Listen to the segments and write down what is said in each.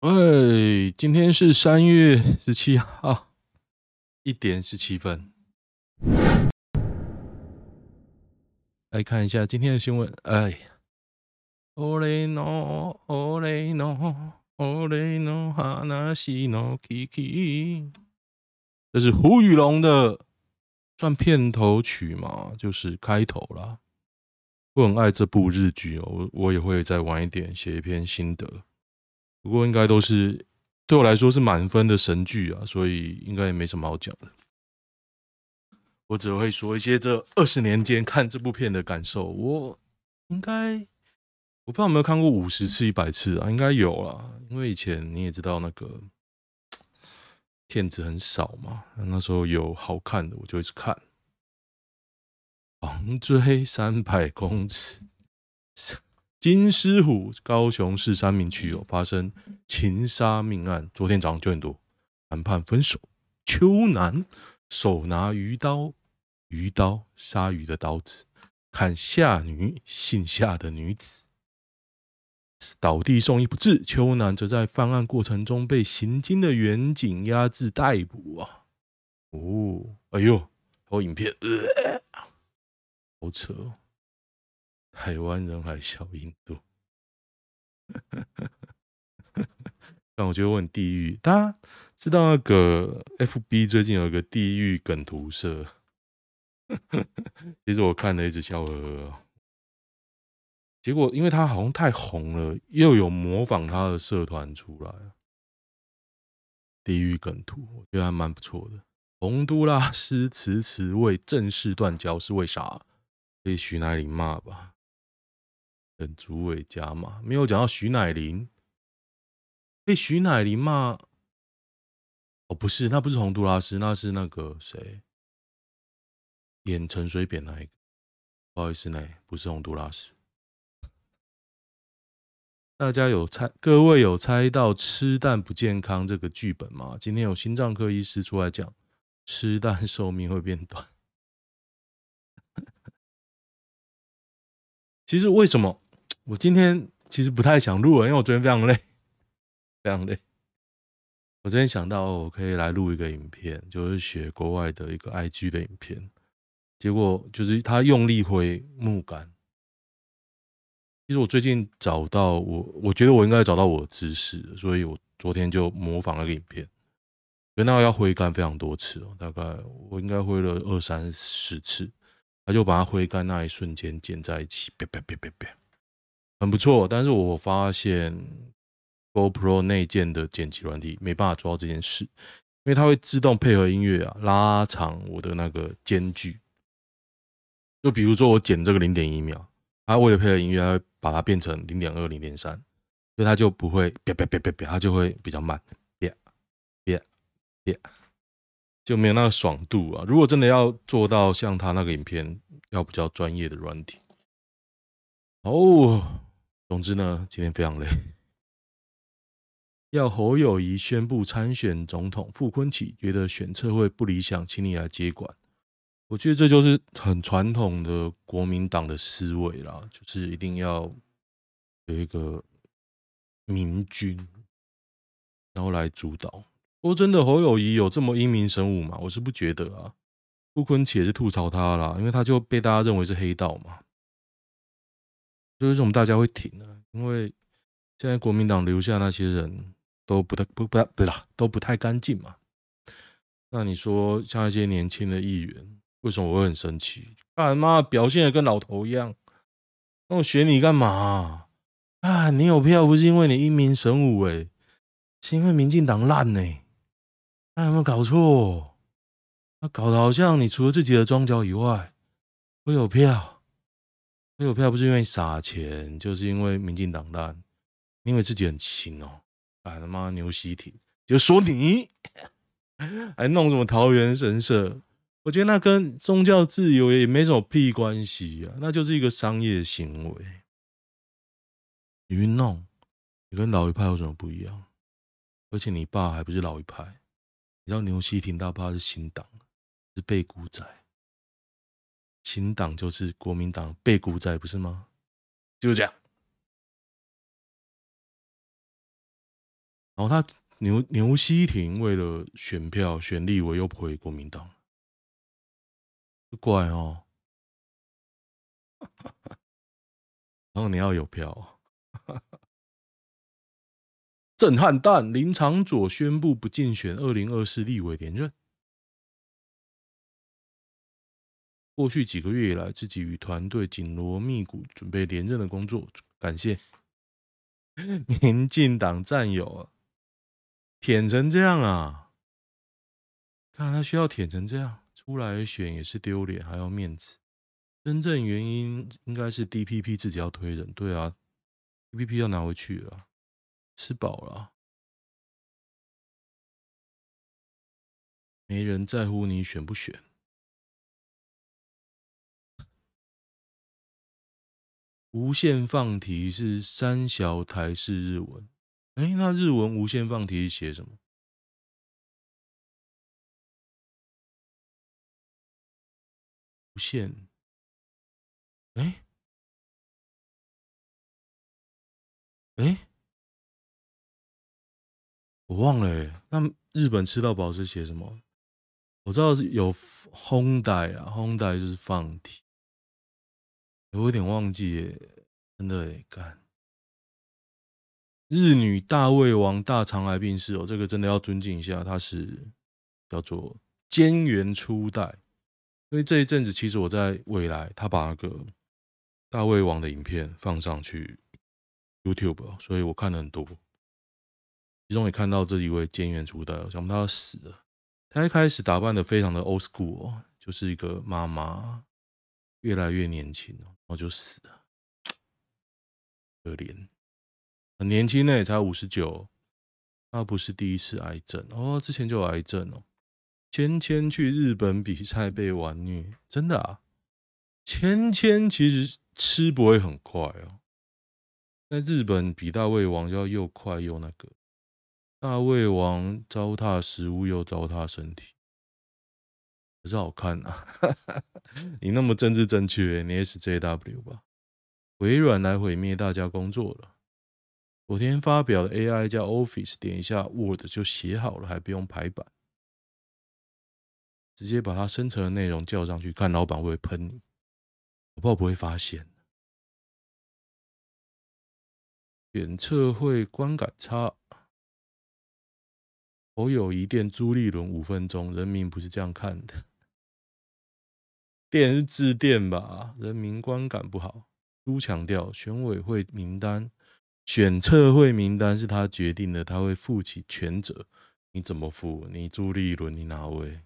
哎，今天是三月十七号，一点十七分。来看一下今天的新闻。哎呀，奥雷诺，奥雷诺，奥雷诺，哈纳西诺基基，这是胡宇龙的算片头曲嘛？就是开头啦。我很爱这部日剧哦，我我也会再晚一点写一篇心得。不过应该都是对我来说是满分的神剧啊，所以应该也没什么好讲的。我只会说一些这二十年间看这部片的感受。我应该我不知道有没有看过五十次、一百次啊，应该有啦，因为以前你也知道那个片子很少嘛，那时候有好看的我就一直看。狂追三百公尺。金狮湖高雄市三民区有发生情杀命案，昨天早上九点多，谈判分手。邱男手拿鱼刀，鱼刀杀鱼的刀子，砍下女姓夏的女子，倒地送医不治。邱男则在犯案过程中被行经的员警压制逮捕啊！哦，哎呦，好影片，呃、好扯。台湾人还小印度，但我觉得我很地狱。大家知道那个 FB 最近有一个地狱梗图社，其实我看了一直笑呵呵。结果因为他好像太红了，又有模仿他的社团出来，地狱梗图，我觉得还蛮不错的。洪都拉斯迟迟未正式断交是为啥？被徐乃麟骂吧。等主委加码，没有讲到徐乃麟，被徐乃麟骂。哦，不是，那不是洪都拉斯，那是那个谁演陈水扁那一个。不好意思呢，不是洪都拉斯。大家有猜，各位有猜到吃蛋不健康这个剧本吗？今天有心脏科医师出来讲，吃蛋寿命会变短。其实为什么？我今天其实不太想录了，因为我昨天非常累，非常累。我昨天想到我可以来录一个影片，就是学国外的一个 IG 的影片，结果就是他用力挥木杆。其实我最近找到我，我觉得我应该找到我的姿势，所以我昨天就模仿了个影片。原来要挥杆非常多次哦，大概我应该挥了二三十次，他就把它挥杆那一瞬间剪在一起，别别别别别。很不错，但是我发现 GoPro 内建的剪辑软体没办法做到这件事，因为它会自动配合音乐啊，拉长我的那个间距。就比如说我剪这个零点一秒，它为了配合音乐，它会把它变成零点二、零点三，所以它就不会别别别别别，它就会比较慢，别别别，就没有那个爽度啊。如果真的要做到像他那个影片，要比较专业的软体哦。总之呢，今天非常累。要侯友宜宣布参选总统，傅昆萁觉得选策会不理想，请你来接管。我觉得这就是很传统的国民党的思维啦，就是一定要有一个明君，然后来主导。说真的，侯友宜有这么英明神武吗？我是不觉得啊。傅昆萁也是吐槽他啦，因为他就被大家认为是黑道嘛。就是为什么大家会挺呢？因为现在国民党留下那些人都不太不不对啦，都不太干净嘛。那你说像一些年轻的议员，为什么我会很生气？干嘛表现的跟老头一样？那我选你干嘛？啊，你有票不是因为你英明神武诶，是因为民进党烂呢？那有没有搞错？那搞得好像你除了自己的庄脚以外，会有票。有票不是因为撒钱，就是因为民进党烂，因为自己很亲哦。哎他妈牛西挺，就说你 还弄什么桃园神社？我觉得那跟宗教自由也没什么屁关系啊，那就是一个商业行为。你去弄，你跟老一派有什么不一样？而且你爸还不是老一派，你知道牛西挺他爸是新党，是背骨仔。新党就是国民党背骨仔，不是吗？就是这样。然后他牛牛西亭为了选票选立委又回国民党，怪哦。然后你要有票，震撼弹！林昶佐宣布不竞选二零二四立委连任。过去几个月以来，自己与团队紧锣密鼓准备连任的工作，感谢 民进党战友啊，舔成这样啊！看他需要舔成这样，出来选也是丢脸，还要面子。真正原因应该是 DPP 自己要推人，对啊，DPP 要拿回去了，吃饱了，没人在乎你选不选。无限放题是三小台式日文，哎，那日文无限放题是写什么？无限。哎，哎，我忘了哎。那日本吃到饱是写什么？我知道是有烘带啊，烘带就是放题。我有点忘记耶，真的哎，干。日女大胃王大肠癌病逝哦，这个真的要尊敬一下，他是叫做菅原初代。因为这一阵子其实我在未来，他把那个。大胃王的影片放上去 YouTube，所以我看了很多，其中也看到这一位菅原初代，我想不到他死了。他一开始打扮的非常的 old school，就是一个妈妈，越来越年轻哦，后就死了，可怜，很年轻呢，才五十九，他不是第一次癌症哦，之前就有癌症哦。芊芊去日本比赛被玩虐，真的啊？芊芊其实。吃不会很快哦，在日本比大胃王要又快又那个，大胃王糟蹋食物又糟蹋身体，可是好看啊！你那么政治正确，你 SJW 吧？微软来毁灭大家工作了。昨天发表的 AI 加 Office，点一下 Word 就写好了，还不用排版，直接把它生成的内容叫上去，看老板会不会喷你。我怕不会发现。检测会观感差。侯友宜电朱立伦五分钟，人民不是这样看的。电是自电吧？人民观感不好。朱强调，选委会名单、选测会名单是他决定的，他会负起全责。你怎么负？你朱立伦，你哪位？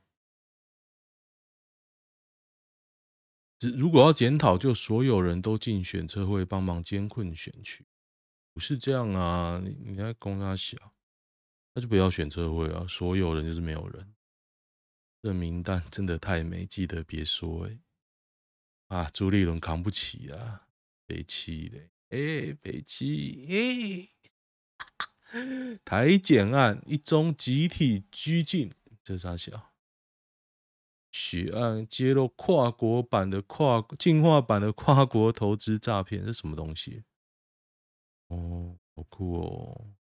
如果要检讨，就所有人都进选测会帮忙监控选区。不是这样啊！你你在供他小，那就不要选测会啊！所有人就是没有人。这名单真的太美，记得别说哎、啊，朱立伦扛不起啊，北七嘞，哎，北七，哎，台检案一宗集体拘禁，这啥小？血案揭露跨国版的跨进化版的跨国投资诈骗，这什么东西？哦，好酷哦！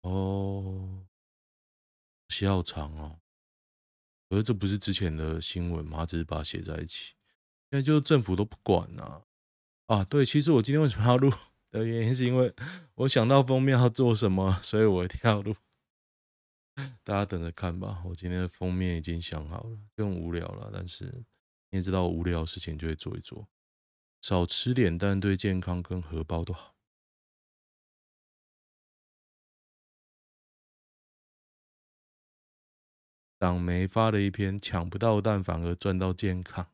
哦，写好长哦。可是这不是之前的新闻吗？只是把它写在一起。现在就是政府都不管呐、啊。对，其实我今天为什么要录的原因，是因为我想到封面要做什么，所以我一定要录。大家等着看吧。我今天的封面已经想好了，更无聊了。但是你也知道，无聊的事情就会做一做。少吃点，但对健康跟荷包都好。党媒发了一篇，抢不到蛋反而赚到健康。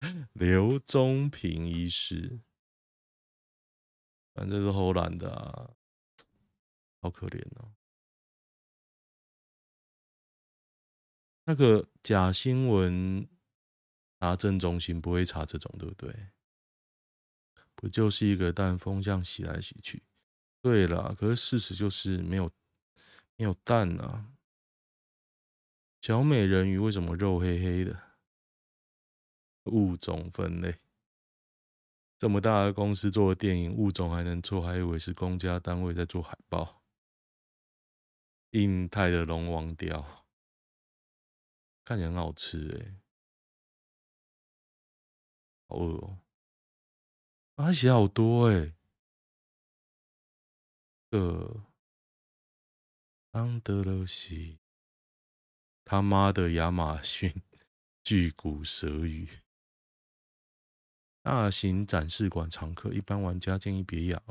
刘宗平医师，反正是唬烂的啊，好可怜哦。那个假新闻。查证中心不会查这种，对不对？不就是一个蛋风向洗来洗去？对了，可是事实就是没有没有蛋啊！小美人鱼为什么肉黑黑的？物种分类，这么大的公司做的电影，物种还能错，还以为是公家单位在做海报。印太的龙王鯛，看起来很好吃哎、好饿哦、喔！他写好多哎、欸，呃，安德勒西，他妈的亚马逊巨骨舌鱼，大型展示馆常客，一般玩家建议别养。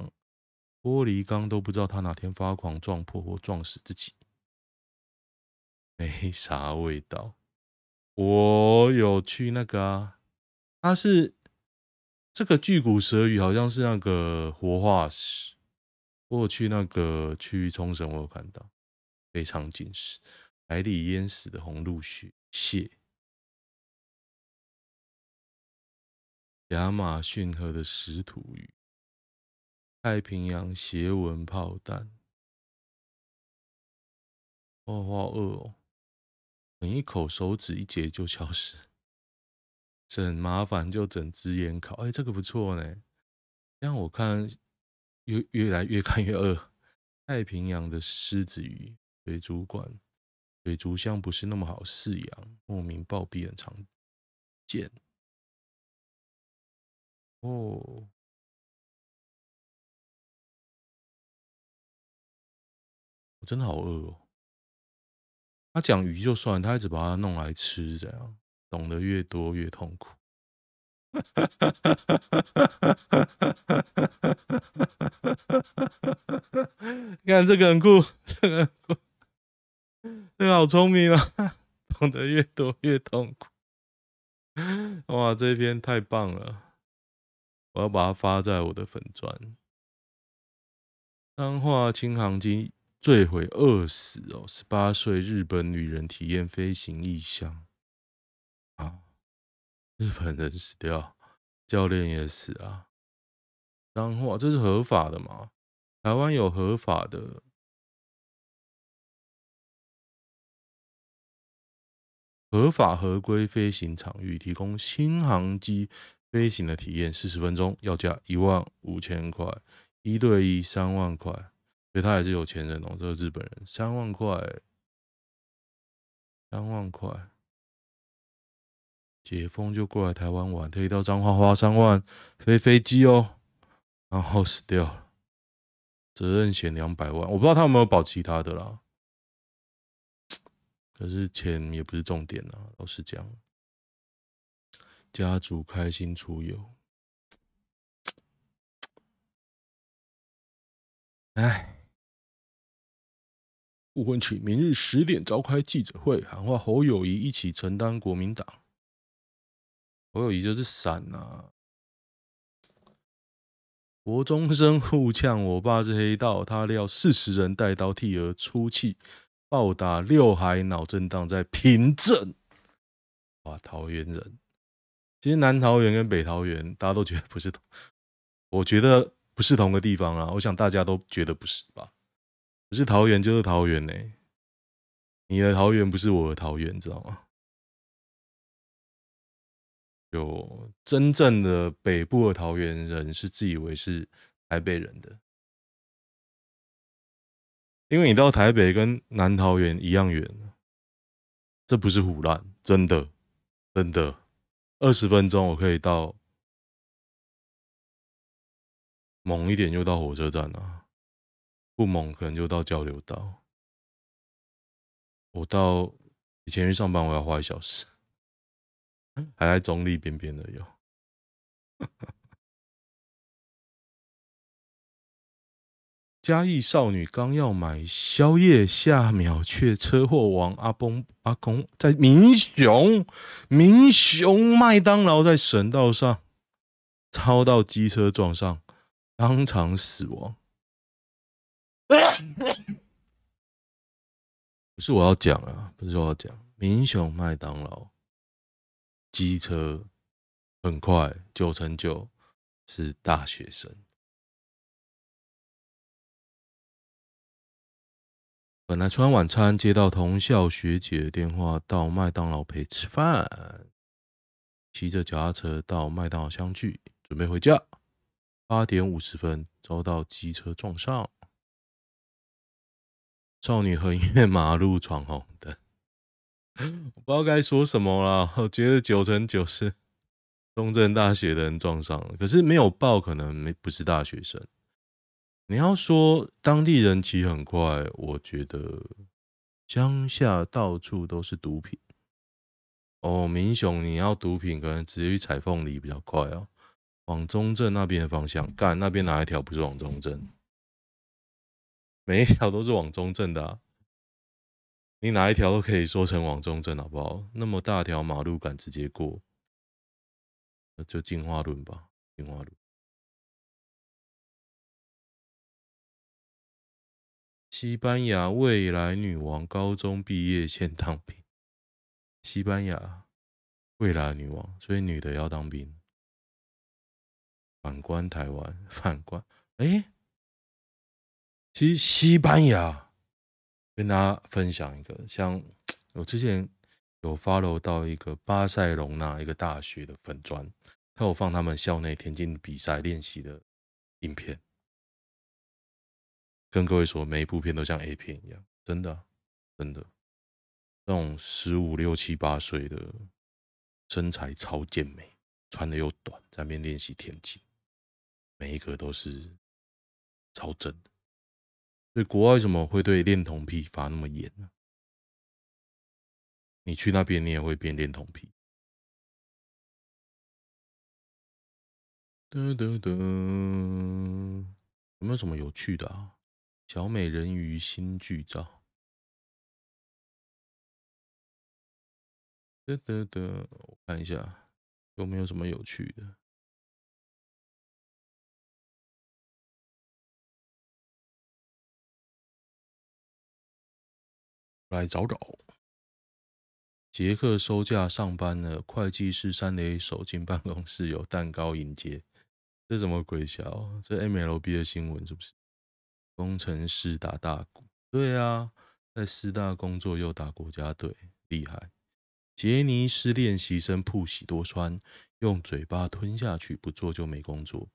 玻璃缸都不知道他哪天发狂撞破或撞死自己，没啥味道。我有去那个啊，他是这个巨骨舌鱼，好像是那个活化石。我有去那个去冲绳，我有看到非常紧实，海里淹死的红鹿蟹、蟹，亚马逊河的石土鱼。太平洋斜纹炮弹，哇，好饿哦！啃一口，手指一节就消失，整麻烦就整支烟烤。哎，这个不错呢。让我看越越来越看越饿。太平洋的狮子鱼，水族馆，水族箱不是那么好饲养，莫名暴毙很常见。哦。我真的好饿哦！他讲鱼就算，他一直把它弄来吃，这样懂得越多越痛苦。你看这个很酷，这个很酷，你好聪明啊！懂得越多越痛苦。哇，这篇太棒了！我要把它发在我的粉专。彰化轻航机。坠毁饿死哦！十八岁日本女人体验飞行异象啊，日本人死掉，教练也死啊。彰化这是合法的吗？台湾有合法的合法合规飞行场域，提供新航机飞行的体验，四十分钟，要价一万五千块，一对一三万块。所以他还是有钱人哦，这个日本人三万块，三万块，解封就过来台湾玩，可以到彰化花三万飞飞机哦，然后死掉了，责任险两百万，我不知道他有没有保其他的啦，可是钱也不是重点啊，老实讲，家族开心出游，哎。傅昆萁明日十点召开记者会，喊话侯友宜一起承担国民党。侯友宜就是闪呐、啊！国中生互呛，我爸是黑道，他料四十人带刀替儿出气，暴打六海脑震荡在平镇。哇，桃园人，其实南桃园跟北桃园，大家都觉得不是同，我觉得不是同个地方啊。我想大家都觉得不是吧？不是桃园就是桃园呢、你的桃园不是我的桃园，知道吗？有真正的北部的桃园人是自以为是台北人的，因为你到台北跟南桃园一样远，这不是胡乱，真的，真的，二十分钟我可以到，猛一点就到火车站了、啊。不猛，可能就到交流道。我到以前去上班，我要花一小时，还在中立边边的有。嘉义少女刚要买宵夜，下秒却车祸亡。阿崩阿公在民雄，民雄麦当劳在省道上超到机车撞上，当场死亡。不是我要讲啊，不是我要讲。民雄麦当劳机车很快，九成九是大学生。本来吃完晚餐，接到同校学姐的电话，到麦当劳陪吃饭。骑着脚踏车到麦当劳相聚，准备回家。八点五十分，遭到机车撞上。少女横越马路闯红灯，我不知道该说什么了。我觉得九成九是中正大学的人撞上了，可是没有报，可能没不是大学生。你要说当地人骑很快，我觉得乡下到处都是毒品。哦，民雄，你要毒品，可能直接去采凤梨比较快哦。往中正那边的方向干，那边哪一条不是往中正？每一条都是往中正的啊。你哪一条都可以说成往中正，好不好？那么大条马路敢直接过，那就进化论吧，进化论。西班牙未来女王高中毕业现当兵。西班牙未来女王，所以女的要当兵。反观台湾，反观哎，其实西班牙跟大家分享一个，像我之前有 follow 到一个巴塞隆纳一个大学的粉专，他有放他们校内田径比赛练习的影片。跟各位说，每一部片都像 A 片一样，真的，真的，那种十五六七八岁的身材超健美，穿的又短，在那边练习田径，每一个都是超正的。所以国外为什么会对恋童癖罚那么严呢？你去那边，你也会变恋童癖。噔噔噔，有没有什么有趣的啊？小美人鱼新剧照，得得得，我看一下有没有什么有趣的，来找找。杰克收假上班了，会计师三雷手进办公室，有蛋糕迎接，这什么鬼笑？这 MLB 的新闻是不是？工程师打大鼓，对啊，在师大工作又打国家队，厉害。杰尼斯练习生铺喜多川，用嘴巴吞下去，不做就没工作。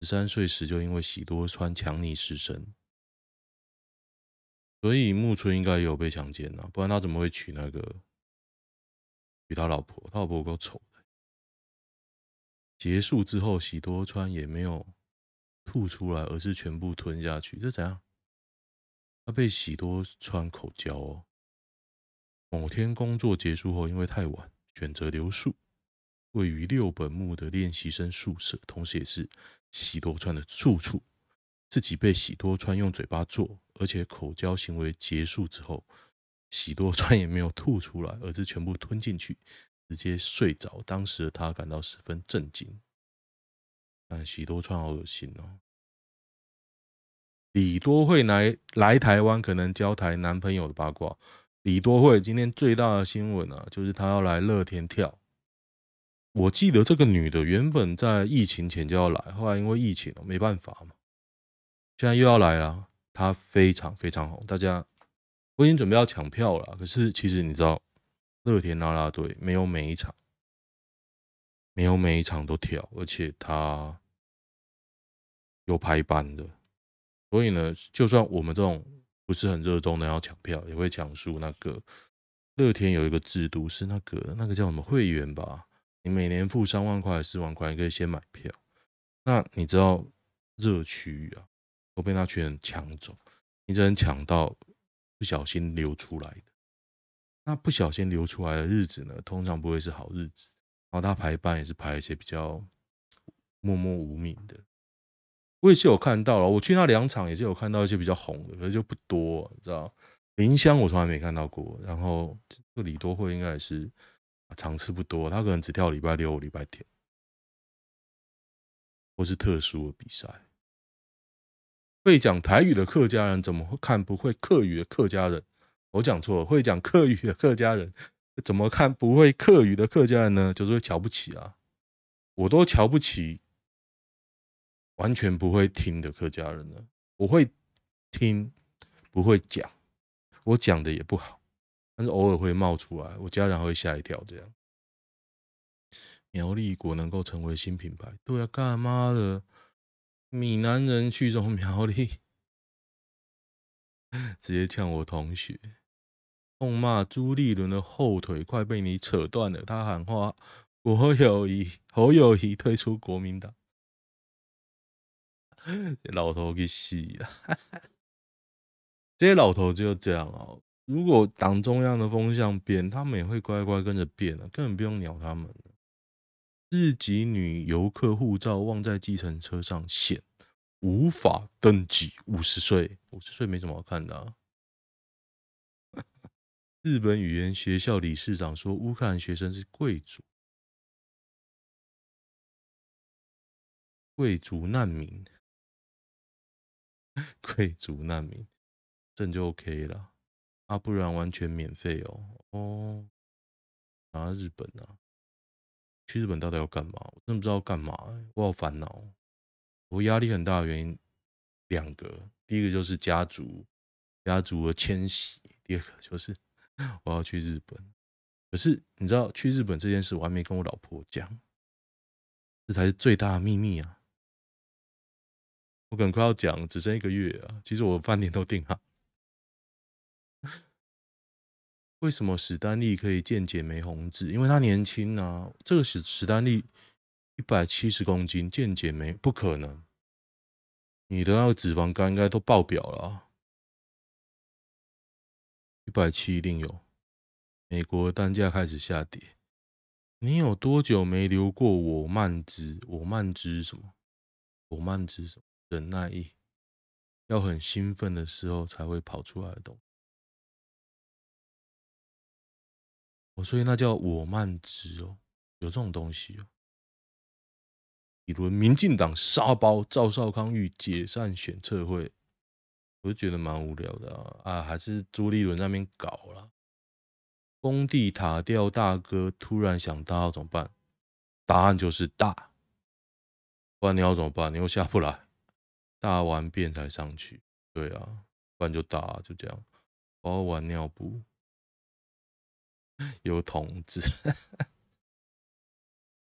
十三岁时就因为喜多川强尼失身，所以木村应该也有被强奸了，不然他怎么会娶那个娶他老婆？他老婆够丑的。结束之后，喜多川也没有。吐出来，而是全部吞下去，这怎样？他被喜多川口交哦。某天工作结束后，因为太晚，选择留宿，位于六本木的练习生宿舍，同时也是喜多川的住处。自己被喜多川用嘴巴做，而且口交行为结束之后，喜多川也没有吐出来，而是全部吞进去，直接睡着。当时的他感到十分震惊。但喜多川好恶心哦！李多慧来来台湾，可能交台男朋友的八卦。李多慧今天最大的新闻啊，就是她要来乐天跳。我记得这个女的原本在疫情前就要来，后来因为疫情没办法嘛，现在又要来了。她非常非常红，大家我已经准备要抢票了。可是其实你知道，乐天啦啦队没有每一场，没有每一场都跳，而且她。有排班的，所以呢，就算我们这种不是很热衷的要抢票，也会讲述那个乐天有一个制度，是那个那个叫什么会员吧？你每年付三万块、四万块，你可以先买票。那你知道热区啊，都被那群人抢走，你只能抢到不小心流出来的。那不小心流出来的日子呢，通常不会是好日子。然后他排班也是排一些比较默默无名的。我也是有看到了，我去那两场也是有看到一些比较红的，可是就不多，知道？林香我从来没看到过，然后这李多慧应该也是场次不多，他可能只跳礼拜六、礼拜天，或是特殊的比赛。会讲台语的客家人怎么会看不会客语的客家人？我讲错了，会讲客语的客家人怎么看不会客语的客家人呢？就是会瞧不起啊，我都瞧不起。完全不会听的客家人呢？我会听，不会讲，我讲的也不好，但是偶尔会冒出来，我家人会吓一跳。这样，苗栗国能够成为新品牌，对啊，干嘛的？闽南人去种苗栗，直接呛我同学，痛骂朱立伦的后腿快被你扯断了。他喊话：“我有意，侯友谊退出国民党。”老头给洗了。这些老头就这样哦。如果党中央的风向变，他们也会乖乖跟着变了，根本不用鸟他们。日籍女游客护照忘在计程车上险，无法登记。五十岁，五十岁没什么好看的啊。日本语言学校理事长说，乌克兰学生是贵族，贵族难民，贵族难民，这就 OK 了。啊，不然完全免费哦。哦，啊，日本啊，去日本到底要干嘛？我真的不知道干嘛，我好烦恼。我压力很大的原因两个，第一个就是家族家族的迁徙，第二个就是我要去日本。可是你知道去日本这件事，我还没跟我老婆讲，这才是最大的秘密啊！我可能快要讲，只剩一个月啊。其实我饭店都订好。为什么史丹利可以健检没红字？因为他年轻啊。这个史史丹利一百七十公斤，健检没不可能。你的那个脂肪肝应该都爆表了啊。一百七一定有。美国单价开始下跌。你有多久没留过我慢支？我慢支什么？我慢支什么？忍耐力，要很兴奋的时候才会跑出来的东西。所以那叫我慢支哦，有这种东西哦。比如民进党沙包赵少康欲解散选测会，我就觉得蛮无聊的啊，啊，还是朱立伦那边搞了。工地塔吊大哥突然想大，要怎么办？答案就是大，不然你要怎么办？你又下不来，大完便才上去。对啊，不然就大啊，就这样，包完尿布。有桶子，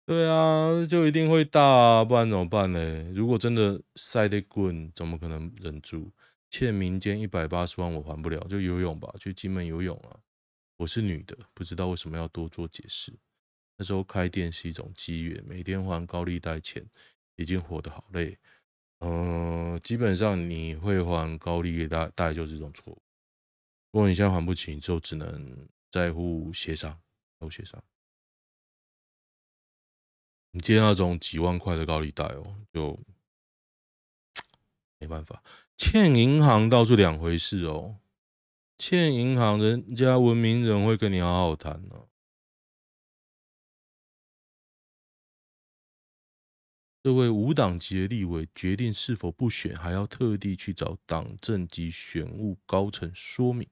对啊，就一定会大啊，不然怎么办呢？如果真的塞得滚，怎么可能忍住？欠民间一百八十万，我还不了，就游泳吧，去金门游泳啊。我是女的，不知道为什么要多做解释。那时候开店是一种机缘，每天还高利贷钱，已经活得好累。嗯、基本上你会还高利贷，大概就是这种错误。如果你现在还不起，就只能。在乎协商，都协商。你借那种几万块的高利贷哦，就没办法。欠银行倒是两回事哦，欠银行人家文明人会跟你好好谈呢。这位无党籍的立委决定是否不选，还要特地去找党政及选务高层说明。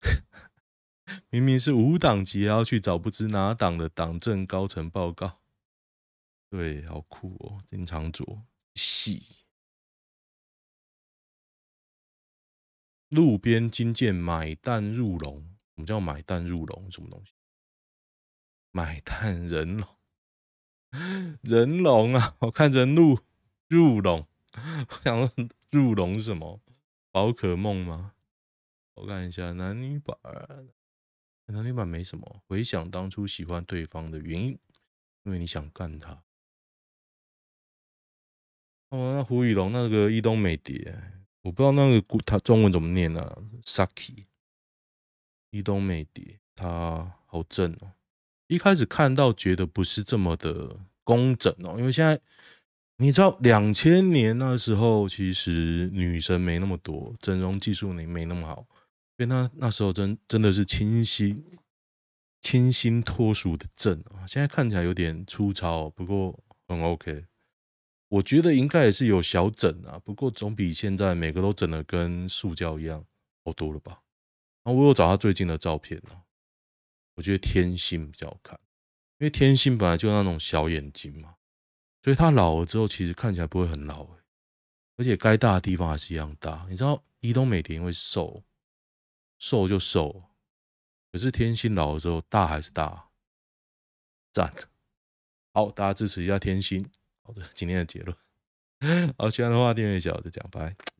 明明是无党籍，要去找不知哪党的党政高层报告。对，好酷哦！经常做戏。路边惊见买蛋入笼，什么叫买蛋入笼？什么东西？买蛋人龙，人龙啊！我看人入入龙，我想说入龙是什么？宝可梦吗？我看一下男女版，男女版没什么。回想当初喜欢对方的原因，因为你想干他。哦，那胡雨龙那个伊东美蝶，我不知道那个他中文怎么念啊？Saki，伊东美蝶，他好正哦。一开始看到觉得不是这么的工整哦，因为现在你知道两千年那时候，其实女生没那么多，整容技术也没那么好。因为那那时候真真的是清新、清新脱俗的正啊，现在看起来有点粗糙，不过很 OK。我觉得应该也是有小整啊，不过总比现在每个都整的跟塑胶一样好多了吧。然后我有找他最近的照片啊，我觉得天心比较好看，因为天心本来就那种小眼睛嘛，所以他老了之后其实看起来不会很老，而且该大的地方还是一样大。你知道伊东美田会瘦。瘦就瘦，可是天心老了之后大还是大，赞！好，大家支持一下天心。好的，今天的结论。好，喜欢的话订阅一下，我就讲拜，拜。